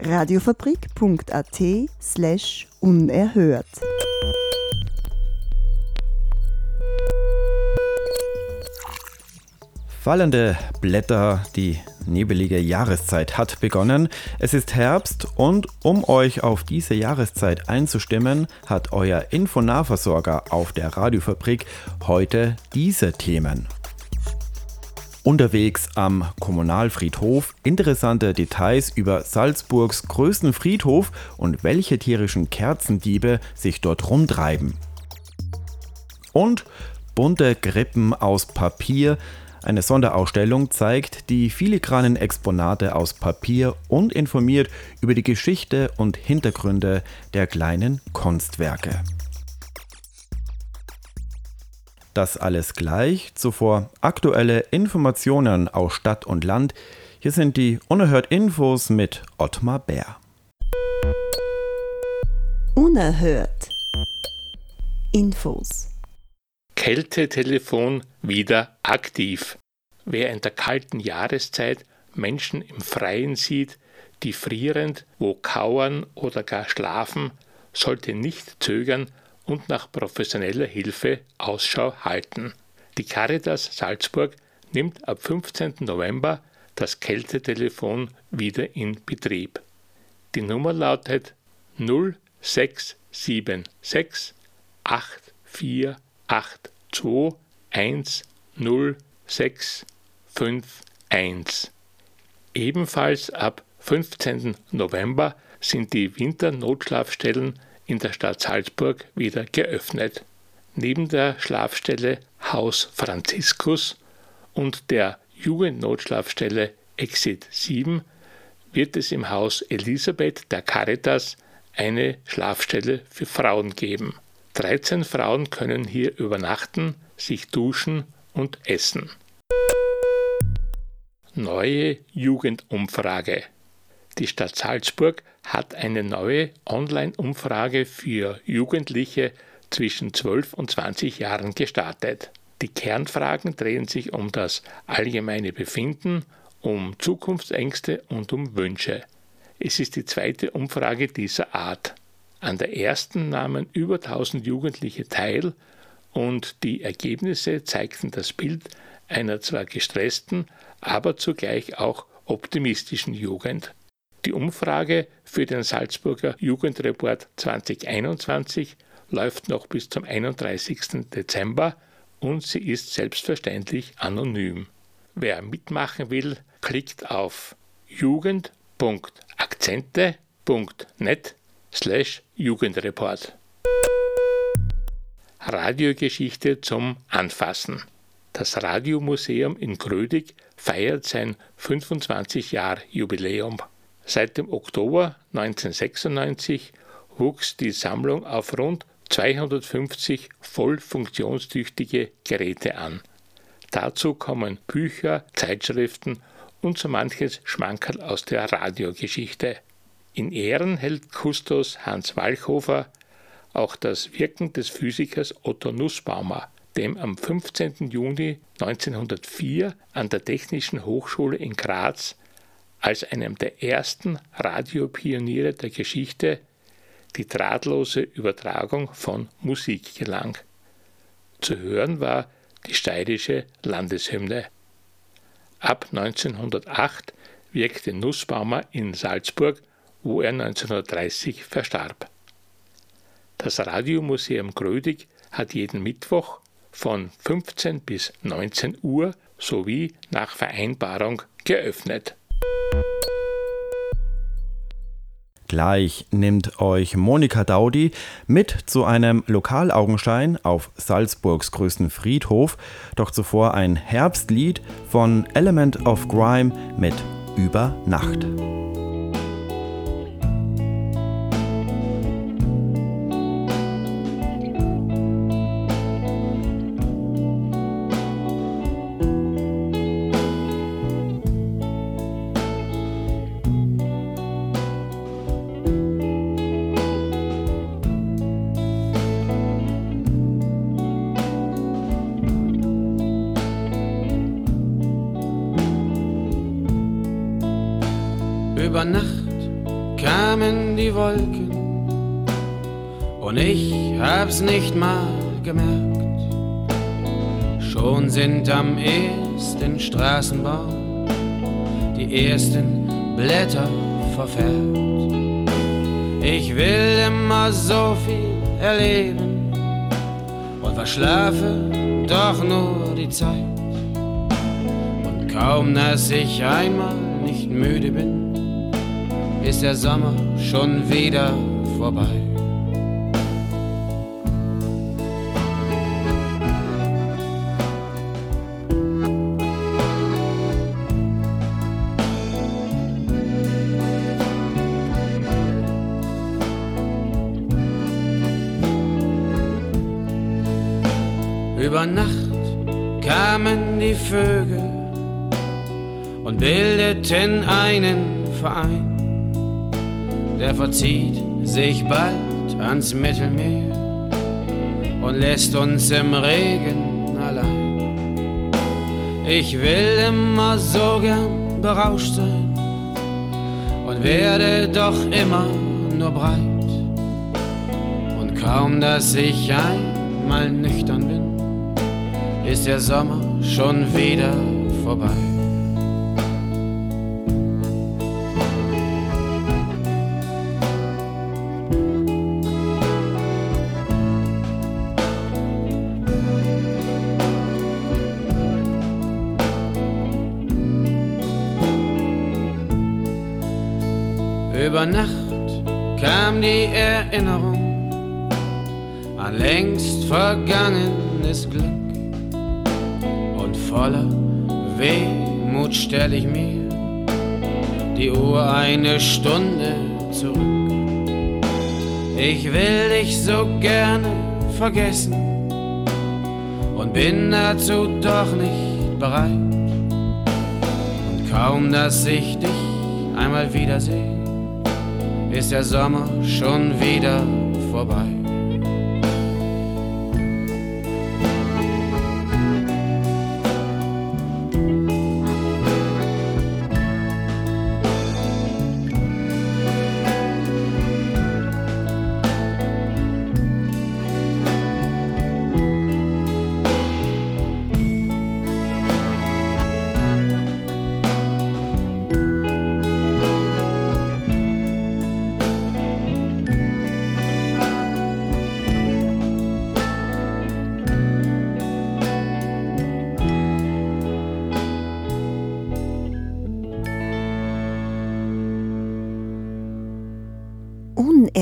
Radiofabrik.at slash unerhört. Fallende Blätter, die nebelige Jahreszeit hat begonnen. Es ist Herbst und um euch auf diese Jahreszeit einzustimmen, hat euer Infonahversorger auf der Radiofabrik heute diese Themen. Unterwegs am Kommunalfriedhof interessante Details über Salzburgs größten Friedhof und welche tierischen Kerzendiebe sich dort rumtreiben. Und bunte Grippen aus Papier, eine Sonderausstellung zeigt die filigranen Exponate aus Papier und informiert über die Geschichte und Hintergründe der kleinen Kunstwerke. Das alles gleich, zuvor aktuelle Informationen aus Stadt und Land. Hier sind die Unerhört Infos mit Ottmar Bär. Unerhört. Infos. Kältetelefon wieder aktiv. Wer in der kalten Jahreszeit Menschen im Freien sieht, die frierend wo kauern oder gar schlafen, sollte nicht zögern und nach professioneller Hilfe Ausschau halten. Die Caritas Salzburg nimmt ab 15. November das Kältetelefon wieder in Betrieb. Die Nummer lautet 0676 8482 1065 Ebenfalls ab 15. November sind die Winternotschlafstellen in der Stadt Salzburg wieder geöffnet. Neben der Schlafstelle Haus Franziskus und der Jugendnotschlafstelle Exit 7 wird es im Haus Elisabeth der Caritas eine Schlafstelle für Frauen geben. 13 Frauen können hier übernachten, sich duschen und essen. Neue Jugendumfrage. Die Stadt Salzburg hat eine neue Online-Umfrage für Jugendliche zwischen 12 und 20 Jahren gestartet. Die Kernfragen drehen sich um das allgemeine Befinden, um Zukunftsängste und um Wünsche. Es ist die zweite Umfrage dieser Art. An der ersten nahmen über 1000 Jugendliche teil und die Ergebnisse zeigten das Bild einer zwar gestressten, aber zugleich auch optimistischen Jugend. Die Umfrage für den Salzburger Jugendreport 2021 läuft noch bis zum 31. Dezember und sie ist selbstverständlich anonym. Wer mitmachen will, klickt auf jugend.akzente.net slash Jugendreport. Radiogeschichte zum Anfassen. Das Radiomuseum in Grödig feiert sein 25 Jahr Jubiläum. Seit dem Oktober 1996 wuchs die Sammlung auf rund 250 voll funktionstüchtige Geräte an. Dazu kommen Bücher, Zeitschriften und so manches Schmankerl aus der Radiogeschichte. In Ehren hält Kustos Hans Walchhofer auch das Wirken des Physikers Otto Nussbaumer, dem am 15. Juni 1904 an der Technischen Hochschule in Graz als einem der ersten Radiopioniere der Geschichte die drahtlose Übertragung von Musik gelang. Zu hören war die steirische Landeshymne. Ab 1908 wirkte Nussbaumer in Salzburg, wo er 1930 verstarb. Das Radiomuseum Grödig hat jeden Mittwoch von 15 bis 19 Uhr sowie nach Vereinbarung geöffnet. Gleich nimmt euch Monika Daudi mit zu einem Lokalaugenschein auf Salzburgs größten Friedhof, doch zuvor ein Herbstlied von Element of Grime mit Über Nacht. Und ich hab's nicht mal gemerkt. Schon sind am ersten Straßenbaum die ersten Blätter verfärbt. Ich will immer so viel erleben und verschlafe doch nur die Zeit. Und kaum, dass ich einmal nicht müde bin, ist der Sommer schon wieder vorbei. Bildeten einen Verein. Der verzieht sich bald ans Mittelmeer und lässt uns im Regen allein. Ich will immer so gern berauscht sein und werde doch immer nur breit. Und kaum, dass ich einmal nüchtern bin, ist der Sommer schon wieder vorbei. Erinnerung an längst vergangenes Glück voller Wehmut stell ich mir die Uhr eine Stunde zurück. Ich will dich so gerne vergessen und bin dazu doch nicht bereit. Und kaum, dass ich dich einmal wiedersehe, ist der Sommer schon wieder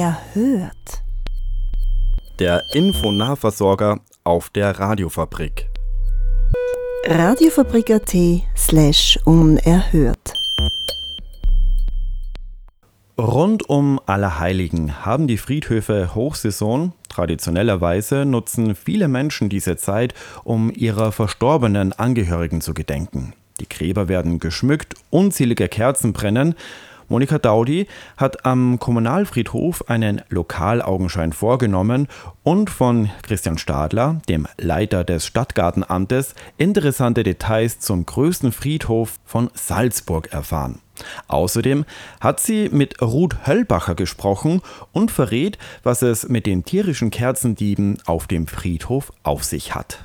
Unerhört. Der Infonahversorger auf der Radiofabrik. Radiofabrik.at slash unerhört. Rund um Allerheiligen haben die Friedhöfe Hochsaison. Traditionellerweise nutzen viele Menschen diese Zeit, um ihrer verstorbenen Angehörigen zu gedenken. Die Gräber werden geschmückt, unzählige Kerzen brennen. Monika Daudi hat am Kommunalfriedhof einen Lokalaugenschein vorgenommen und von Christian Stadler, dem Leiter des Stadtgartenamtes, interessante Details zum größten Friedhof von Salzburg erfahren. Außerdem hat sie mit Ruth Höllbacher gesprochen und verrät, was es mit den tierischen Kerzendieben auf dem Friedhof auf sich hat.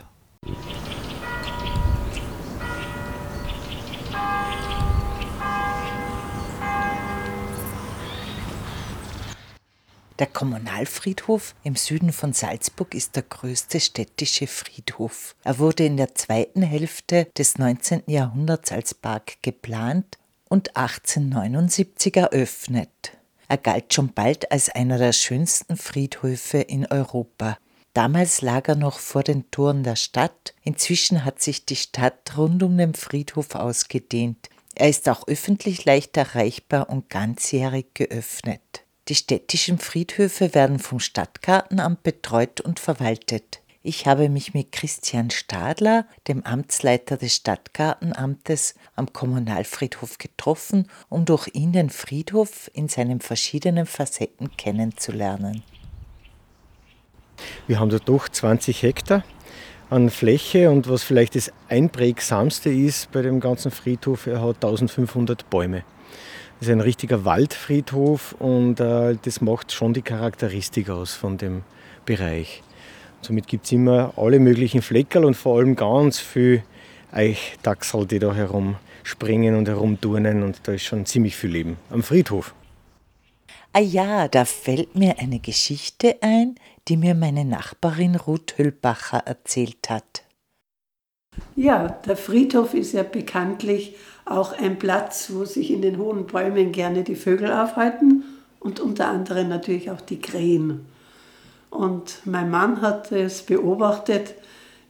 Der Kommunalfriedhof im Süden von Salzburg ist der größte städtische Friedhof. Er wurde in der zweiten Hälfte des 19. Jahrhunderts als Park geplant und 1879 eröffnet. Er galt schon bald als einer der schönsten Friedhöfe in Europa. Damals lag er noch vor den Toren der Stadt. Inzwischen hat sich die Stadt rund um den Friedhof ausgedehnt. Er ist auch öffentlich leicht erreichbar und ganzjährig geöffnet. Die städtischen Friedhöfe werden vom Stadtgartenamt betreut und verwaltet. Ich habe mich mit Christian Stadler, dem Amtsleiter des Stadtgartenamtes am Kommunalfriedhof getroffen, um durch ihn den Friedhof in seinen verschiedenen Facetten kennenzulernen. Wir haben da doch 20 Hektar an Fläche und was vielleicht das einprägsamste ist bei dem ganzen Friedhof, er hat 1500 Bäume. Ist ein richtiger Waldfriedhof und äh, das macht schon die Charakteristik aus von dem Bereich. Somit gibt es immer alle möglichen Fleckerl und vor allem ganz viel Eichdachsel, die da herumspringen und herumturnen und da ist schon ziemlich viel Leben am Friedhof. Ah ja, da fällt mir eine Geschichte ein, die mir meine Nachbarin Ruth Hüllbacher erzählt hat. Ja, der Friedhof ist ja bekanntlich auch ein Platz, wo sich in den hohen Bäumen gerne die Vögel aufhalten und unter anderem natürlich auch die Krähen. Und mein Mann hat es beobachtet,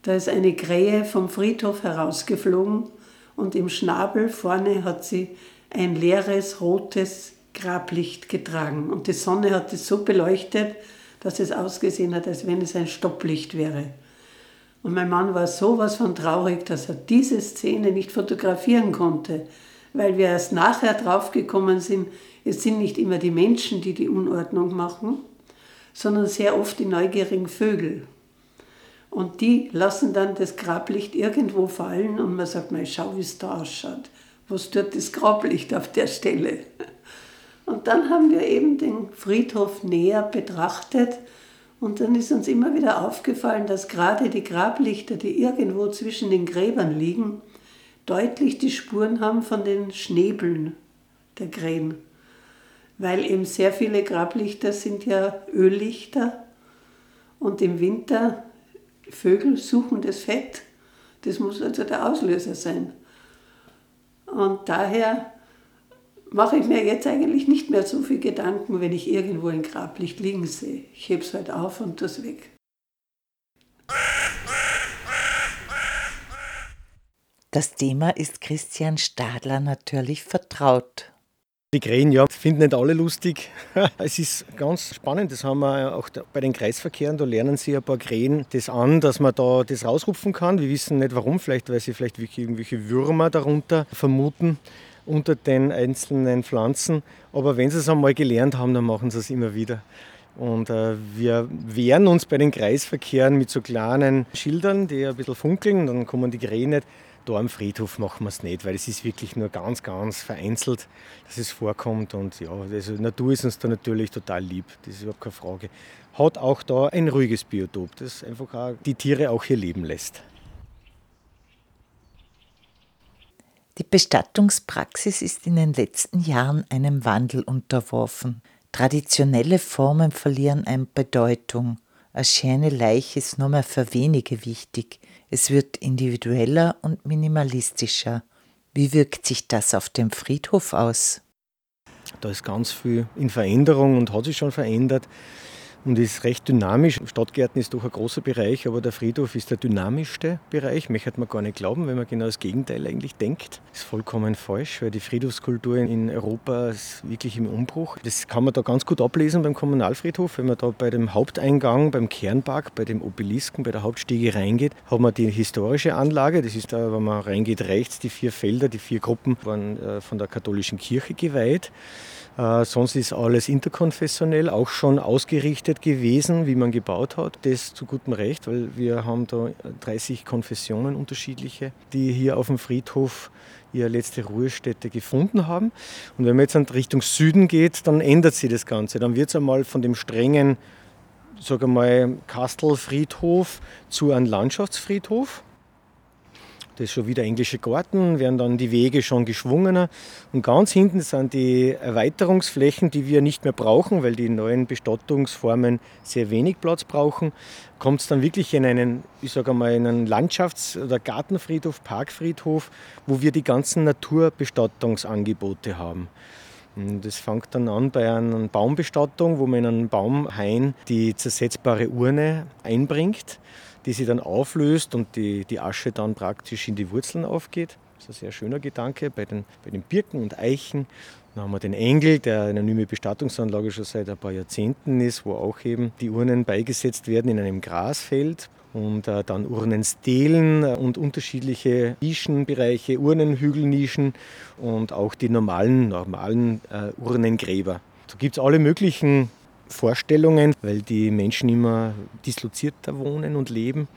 da ist eine Krähe vom Friedhof herausgeflogen und im Schnabel vorne hat sie ein leeres rotes Grablicht getragen. Und die Sonne hat es so beleuchtet, dass es ausgesehen hat, als wenn es ein Stopplicht wäre. Und mein Mann war sowas von traurig, dass er diese Szene nicht fotografieren konnte, weil wir erst nachher draufgekommen sind, es sind nicht immer die Menschen, die die Unordnung machen, sondern sehr oft die neugierigen Vögel. Und die lassen dann das Grablicht irgendwo fallen und man sagt, mal schau, wie es da ausschaut. Was tut das Grablicht auf der Stelle? Und dann haben wir eben den Friedhof näher betrachtet und dann ist uns immer wieder aufgefallen, dass gerade die Grablichter, die irgendwo zwischen den Gräbern liegen, deutlich die Spuren haben von den Schnäbeln der Krähen weil eben sehr viele Grablichter sind ja Öllichter und im Winter Vögel suchen das Fett. Das muss also der Auslöser sein. Und daher mache ich mir jetzt eigentlich nicht mehr so viel Gedanken, wenn ich irgendwo ein Grablicht liegen sehe. Ich hebe es halt auf und das weg. Das Thema ist Christian Stadler natürlich vertraut. Die Krähen, ja, finden nicht alle lustig. es ist ganz spannend, das haben wir auch bei den Kreisverkehren, da lernen sie ein paar Krähen das an, dass man da das rausrupfen kann. Wir wissen nicht warum, vielleicht weil sie vielleicht irgendwelche Würmer darunter vermuten unter den einzelnen Pflanzen. Aber wenn sie es einmal gelernt haben, dann machen sie es immer wieder. Und äh, wir wehren uns bei den Kreisverkehren mit so kleinen Schildern, die ein bisschen funkeln, dann kommen die Krähen nicht. Da am Friedhof machen wir es nicht, weil es ist wirklich nur ganz, ganz vereinzelt, dass es vorkommt. Und ja, also Natur ist uns da natürlich total lieb, das ist überhaupt keine Frage. Hat auch da ein ruhiges Biotop, das einfach auch die Tiere auch hier leben lässt. Die Bestattungspraxis ist in den letzten Jahren einem Wandel unterworfen. Traditionelle Formen verlieren an Bedeutung. Eine schöne Leiche ist nur mehr für wenige wichtig. Es wird individueller und minimalistischer. Wie wirkt sich das auf dem Friedhof aus? Da ist ganz viel in Veränderung und hat sich schon verändert und ist recht dynamisch. Stadtgärten ist doch ein großer Bereich, aber der Friedhof ist der dynamischste Bereich. Möchte man gar nicht glauben, wenn man genau das Gegenteil eigentlich denkt. Das ist vollkommen falsch, weil die Friedhofskultur in Europa ist wirklich im Umbruch. Das kann man da ganz gut ablesen beim Kommunalfriedhof. Wenn man da bei dem Haupteingang, beim Kernpark, bei dem Obelisken, bei der Hauptstiege reingeht, hat man die historische Anlage. Das ist da, wenn man reingeht, rechts die vier Felder, die vier Gruppen waren äh, von der katholischen Kirche geweiht. Äh, sonst ist alles interkonfessionell, auch schon ausgerichtet gewesen, wie man gebaut hat. Das zu gutem Recht, weil wir haben da 30 Konfessionen unterschiedliche, die hier auf dem Friedhof ihre letzte Ruhestätte gefunden haben. Und wenn man jetzt in Richtung Süden geht, dann ändert sich das Ganze. Dann wird es einmal von dem strengen, sage mal, Kastelfriedhof zu einem Landschaftsfriedhof. Das ist schon wieder englische Garten, werden dann die Wege schon geschwungener. Und ganz hinten sind die Erweiterungsflächen, die wir nicht mehr brauchen, weil die neuen Bestattungsformen sehr wenig Platz brauchen. Kommt es dann wirklich in einen, ich sage mal, in einen Landschafts- oder Gartenfriedhof, Parkfriedhof, wo wir die ganzen Naturbestattungsangebote haben. Das fängt dann an bei einer Baumbestattung, wo man in einen Baumhain die zersetzbare Urne einbringt die sich dann auflöst und die, die Asche dann praktisch in die Wurzeln aufgeht. Das ist ein sehr schöner Gedanke bei den, bei den Birken und Eichen. Dann haben wir den Engel, der eine anonyme Bestattungsanlage schon seit ein paar Jahrzehnten ist, wo auch eben die Urnen beigesetzt werden in einem Grasfeld. Und äh, dann Urnenstelen und unterschiedliche Nischenbereiche, Urnenhügelnischen und auch die normalen, normalen äh, Urnengräber. Da gibt es alle möglichen Vorstellungen, weil die Menschen immer dislozierter wohnen und leben.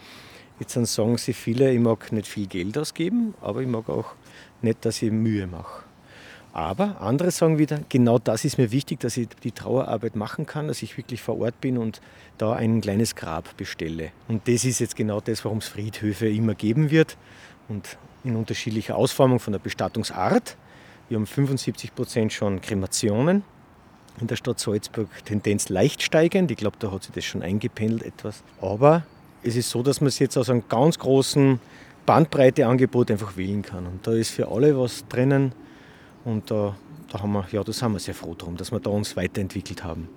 Jetzt sagen sie viele, ich mag nicht viel Geld ausgeben, aber ich mag auch nicht, dass ich Mühe mache. Aber andere sagen wieder, genau das ist mir wichtig, dass ich die Trauerarbeit machen kann, dass ich wirklich vor Ort bin und da ein kleines Grab bestelle. Und das ist jetzt genau das, warum es Friedhöfe immer geben wird und in unterschiedlicher Ausformung von der Bestattungsart. Wir haben 75 Prozent schon Kremationen. In der Stadt Salzburg Tendenz leicht steigend. Ich glaube, da hat sich das schon eingependelt etwas. Aber es ist so, dass man es jetzt aus einem ganz großen Bandbreiteangebot einfach wählen kann. Und da ist für alle was drinnen. Und da, da, haben wir, ja, da sind wir sehr froh drum, dass wir da uns weiterentwickelt haben.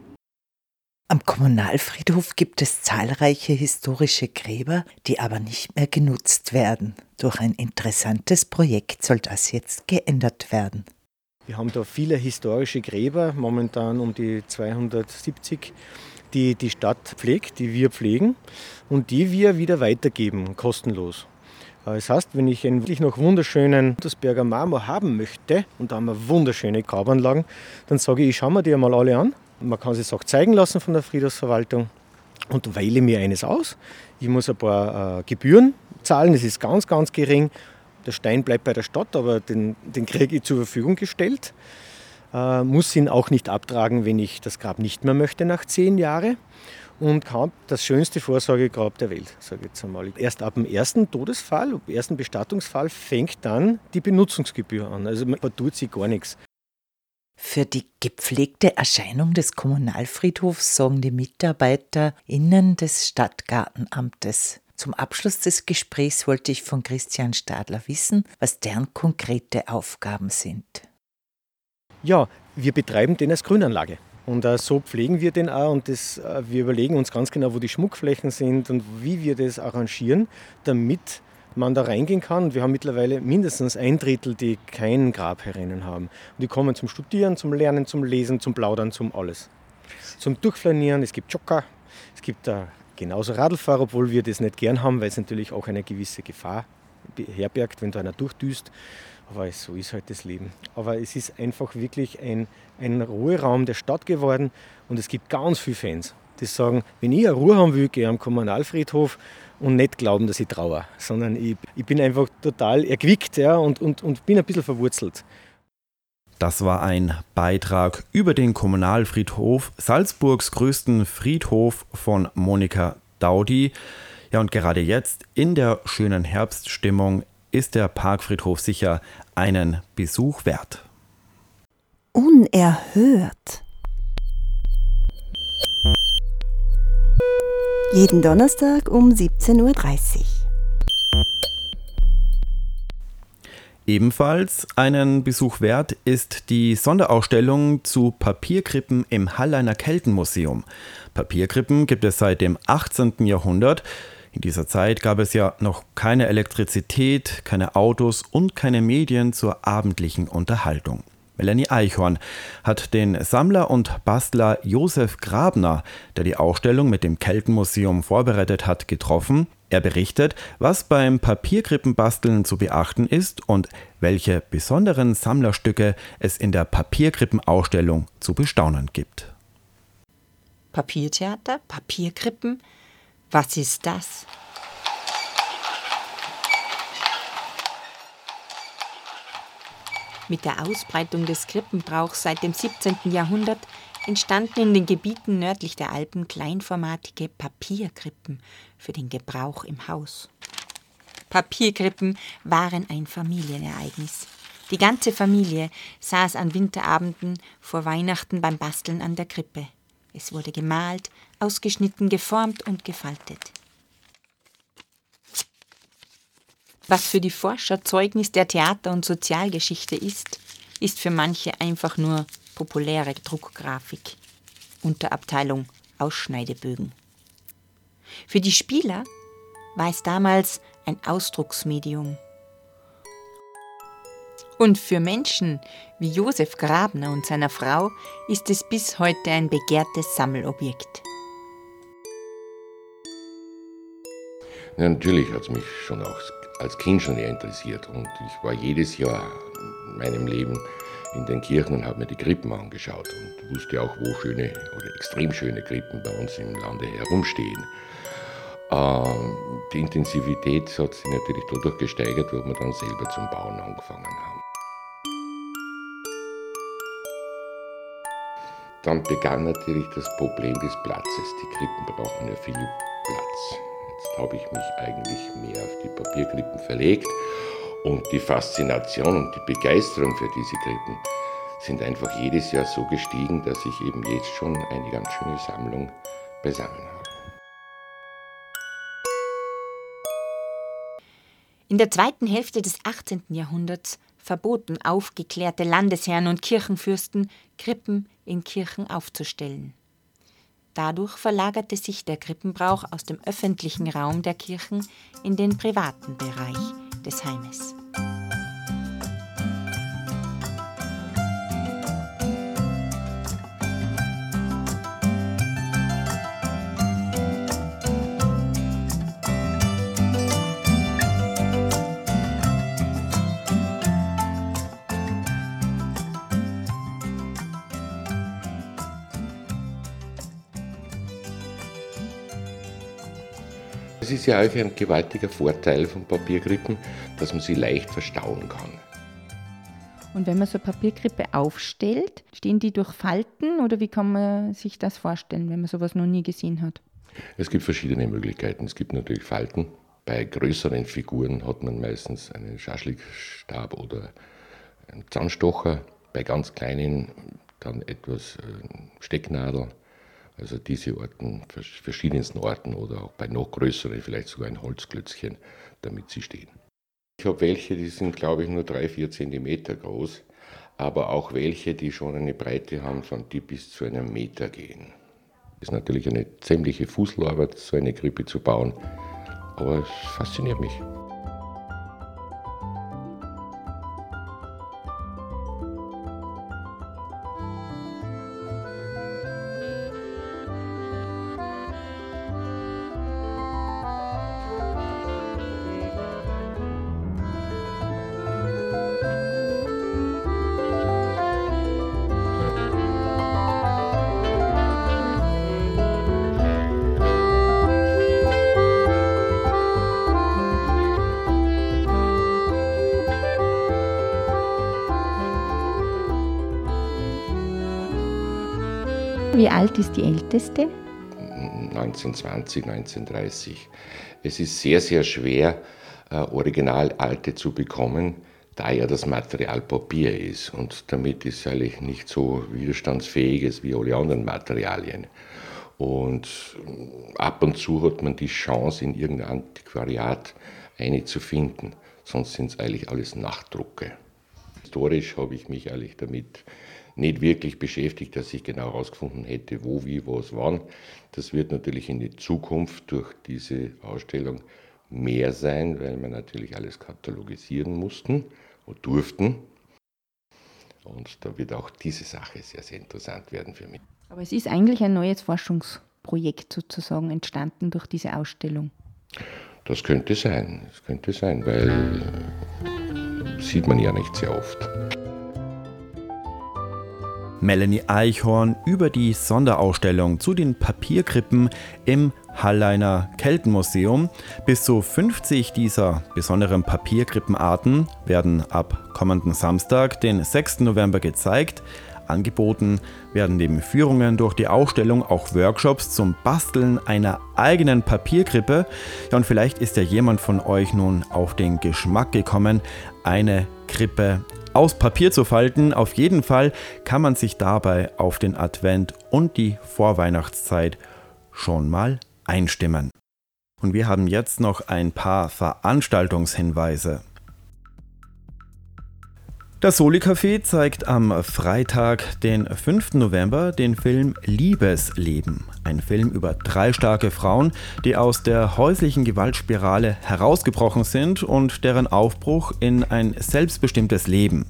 Am Kommunalfriedhof gibt es zahlreiche historische Gräber, die aber nicht mehr genutzt werden. Durch ein interessantes Projekt soll das jetzt geändert werden. Wir haben da viele historische Gräber, momentan um die 270, die die Stadt pflegt, die wir pflegen und die wir wieder weitergeben, kostenlos. Das heißt, wenn ich einen wirklich noch wunderschönen Untersberger Marmor haben möchte, und da haben wir wunderschöne Grabanlagen, dann sage ich, ich schaue mir die einmal alle an man kann sich auch zeigen lassen von der Friedhofsverwaltung und wähle mir eines aus. Ich muss ein paar äh, Gebühren zahlen, das ist ganz, ganz gering. Der Stein bleibt bei der Stadt, aber den, den kriege ich zur Verfügung gestellt. Äh, muss ihn auch nicht abtragen, wenn ich das Grab nicht mehr möchte nach zehn Jahren. Und habe das schönste Vorsorgegrab der Welt, sage ich jetzt einmal. Erst ab dem ersten Todesfall, ab dem ersten Bestattungsfall, fängt dann die Benutzungsgebühr an. Also man tut sich gar nichts. Für die gepflegte Erscheinung des Kommunalfriedhofs sorgen die MitarbeiterInnen des Stadtgartenamtes. Zum Abschluss des Gesprächs wollte ich von Christian Stadler wissen, was deren konkrete Aufgaben sind. Ja, wir betreiben den als Grünanlage. Und äh, so pflegen wir den auch und das, äh, wir überlegen uns ganz genau, wo die Schmuckflächen sind und wie wir das arrangieren, damit man da reingehen kann. wir haben mittlerweile mindestens ein Drittel, die kein Grab herinnen haben. Und die kommen zum Studieren, zum Lernen, zum Lesen, zum Plaudern, zum alles. Zum Durchflanieren, es gibt Jogger, es gibt da genauso Radlfahrer, obwohl wir das nicht gern haben, weil es natürlich auch eine gewisse Gefahr herbergt, wenn da einer durchdüst. Aber so ist halt das Leben. Aber es ist einfach wirklich ein, ein Ruheraum der Stadt geworden und es gibt ganz viele Fans, die sagen, wenn ich eine Ruhe haben will, gehe ich am Kommunalfriedhof und nicht glauben, dass ich traue, sondern ich, ich bin einfach total erquickt ja, und, und, und bin ein bisschen verwurzelt. Das war ein Beitrag über den Kommunalfriedhof, Salzburgs größten Friedhof von Monika Daudi. Ja, und gerade jetzt in der schönen Herbststimmung ist der Parkfriedhof sicher einen Besuch wert. Unerhört. Jeden Donnerstag um 17.30 Uhr. Ebenfalls einen Besuch wert ist die Sonderausstellung zu Papierkrippen im Halleiner Keltenmuseum. Papierkrippen gibt es seit dem 18. Jahrhundert. In dieser Zeit gab es ja noch keine Elektrizität, keine Autos und keine Medien zur abendlichen Unterhaltung. Melanie Eichhorn hat den Sammler und Bastler Josef Grabner, der die Ausstellung mit dem Keltenmuseum vorbereitet hat, getroffen. Er berichtet, was beim Papierkrippenbasteln zu beachten ist und welche besonderen Sammlerstücke es in der Papierkrippenausstellung zu bestaunen gibt. Papiertheater, Papierkrippen, was ist das? Mit der Ausbreitung des Krippenbrauchs seit dem 17. Jahrhundert entstanden in den Gebieten nördlich der Alpen kleinformatige Papierkrippen für den Gebrauch im Haus. Papierkrippen waren ein Familienereignis. Die ganze Familie saß an Winterabenden vor Weihnachten beim Basteln an der Krippe. Es wurde gemalt, ausgeschnitten, geformt und gefaltet. Was für die Forscher Zeugnis der Theater- und Sozialgeschichte ist, ist für manche einfach nur populäre Druckgrafik. Unterabteilung Ausschneidebögen. Für die Spieler war es damals ein Ausdrucksmedium. Und für Menschen wie Josef Grabner und seiner Frau ist es bis heute ein begehrtes Sammelobjekt. Ja, natürlich hat es mich schon auch als Kind schon eher interessiert und ich war jedes Jahr in meinem Leben in den Kirchen und habe mir die Krippen angeschaut und wusste auch, wo schöne oder extrem schöne Krippen bei uns im Lande herumstehen. Ähm, die Intensivität hat sich natürlich dadurch gesteigert, wo wir dann selber zum Bauen angefangen haben. dann begann natürlich das Problem des Platzes. Die Krippen brauchen ja viel Platz. Jetzt habe ich mich eigentlich mehr auf die Papierkrippen verlegt und die Faszination und die Begeisterung für diese Krippen sind einfach jedes Jahr so gestiegen, dass ich eben jetzt schon eine ganz schöne Sammlung beisammen habe. In der zweiten Hälfte des 18. Jahrhunderts verboten aufgeklärte Landesherren und Kirchenfürsten, Krippen in Kirchen aufzustellen. Dadurch verlagerte sich der Krippenbrauch aus dem öffentlichen Raum der Kirchen in den privaten Bereich des Heimes. Ja auch ein gewaltiger Vorteil von Papierkrippen, dass man sie leicht verstauen kann. Und wenn man so eine Papierkrippe aufstellt, stehen die durch Falten oder wie kann man sich das vorstellen, wenn man sowas noch nie gesehen hat? Es gibt verschiedene Möglichkeiten. Es gibt natürlich Falten. Bei größeren Figuren hat man meistens einen Schaschlikstab oder einen Zahnstocher. Bei ganz kleinen dann etwas äh, Stecknadel. Also diese Orten, verschiedensten Orten oder auch bei noch größeren vielleicht sogar ein Holzklötzchen, damit sie stehen. Ich habe welche, die sind glaube ich nur drei, vier Zentimeter groß, aber auch welche, die schon eine Breite haben, von die bis zu einem Meter gehen. Ist natürlich eine ziemliche Fußlarbeit, so eine Krippe zu bauen, aber es fasziniert mich. Ist die älteste? 1920, 1930. Es ist sehr, sehr schwer, äh, original alte zu bekommen, da ja das Material Papier ist und damit ist es eigentlich nicht so widerstandsfähig wie alle anderen Materialien. Und äh, ab und zu hat man die Chance, in irgendein Antiquariat eine zu finden. Sonst sind es eigentlich alles Nachdrucke. Historisch habe ich mich eigentlich damit nicht wirklich beschäftigt, dass ich genau herausgefunden hätte, wo, wie, was, wann. Das wird natürlich in die Zukunft durch diese Ausstellung mehr sein, weil wir natürlich alles katalogisieren mussten und durften. Und da wird auch diese Sache sehr, sehr interessant werden für mich. Aber es ist eigentlich ein neues Forschungsprojekt sozusagen entstanden durch diese Ausstellung. Das könnte sein, das könnte sein, weil sieht man ja nicht sehr oft. Melanie Eichhorn über die Sonderausstellung zu den Papierkrippen im Halleiner Keltenmuseum. Bis zu 50 dieser besonderen Papierkrippenarten werden ab kommenden Samstag, den 6. November, gezeigt. Angeboten werden neben Führungen durch die Ausstellung auch Workshops zum Basteln einer eigenen Papierkrippe. Ja, und vielleicht ist ja jemand von euch nun auf den Geschmack gekommen, eine Krippe aus Papier zu falten. Auf jeden Fall kann man sich dabei auf den Advent und die Vorweihnachtszeit schon mal einstimmen. Und wir haben jetzt noch ein paar Veranstaltungshinweise. Das Soli Café zeigt am Freitag, den 5. November, den Film Liebesleben. Ein Film über drei starke Frauen, die aus der häuslichen Gewaltspirale herausgebrochen sind und deren Aufbruch in ein selbstbestimmtes Leben.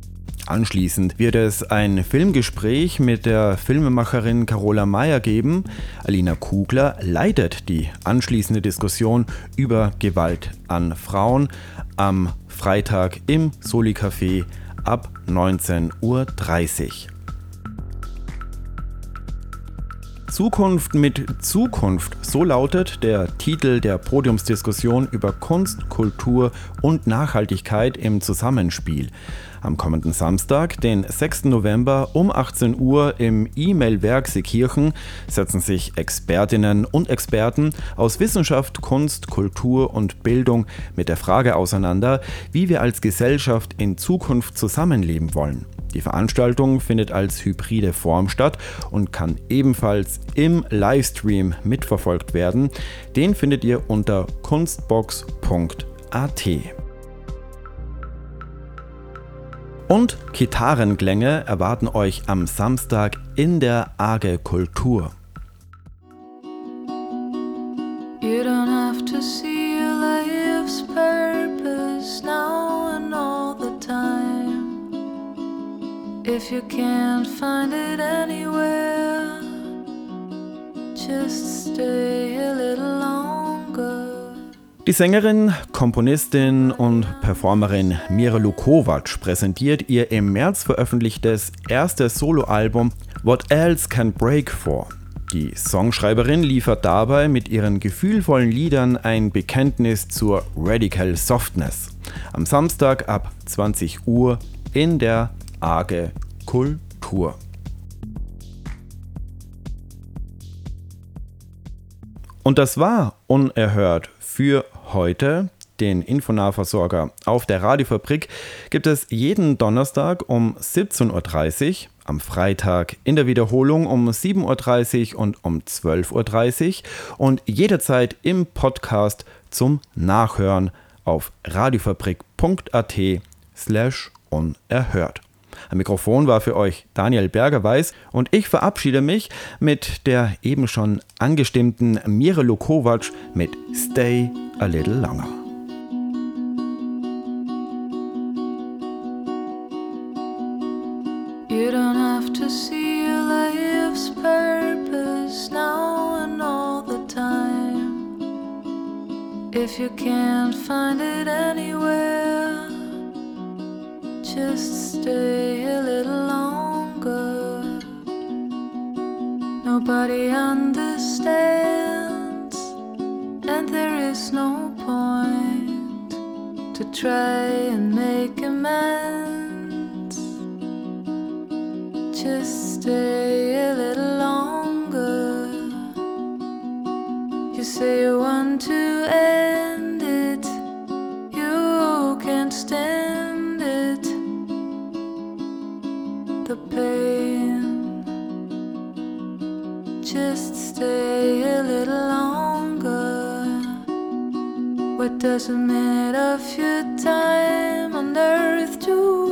Anschließend wird es ein Filmgespräch mit der Filmemacherin Carola Meyer geben. Alina Kugler leitet die anschließende Diskussion über Gewalt an Frauen am Freitag im Soli Café ab 19.30 Uhr. Zukunft mit Zukunft, so lautet der Titel der Podiumsdiskussion über Kunst, Kultur und Nachhaltigkeit im Zusammenspiel. Am kommenden Samstag, den 6. November um 18 Uhr im E-Mail-Werk Seekirchen setzen sich Expertinnen und Experten aus Wissenschaft, Kunst, Kultur und Bildung mit der Frage auseinander, wie wir als Gesellschaft in Zukunft zusammenleben wollen. Die Veranstaltung findet als hybride Form statt und kann ebenfalls im Livestream mitverfolgt werden. Den findet ihr unter kunstbox.at. Und Gitarrenklänge erwarten euch am Samstag in der Arge Kultur. You can't find it anywhere, just stay a little longer. Die Sängerin, Komponistin und Performerin Mirelu Kovac präsentiert ihr im März veröffentlichtes erstes Soloalbum What Else Can Break vor. Die Songschreiberin liefert dabei mit ihren gefühlvollen Liedern ein Bekenntnis zur Radical Softness. Am Samstag ab 20 Uhr in der Arge Kultur. Und das war unerhört für heute. Den Infonahversorger auf der Radiofabrik gibt es jeden Donnerstag um 17.30 Uhr, am Freitag in der Wiederholung um 7.30 Uhr und um 12.30 Uhr und jederzeit im Podcast zum Nachhören auf radiofabrik.at slash unerhört. Am Mikrofon war für euch Daniel Bergerweis und ich verabschiede mich mit der eben schon angestimmten Mirelo Kovac mit Stay a Little Longer. You don't have to see your life's purpose now and all the time. If you can't find it anywhere, stay a little longer. Nobody understands, and there is no point to try and make amends. Just stay Does a minute of your time on earth do?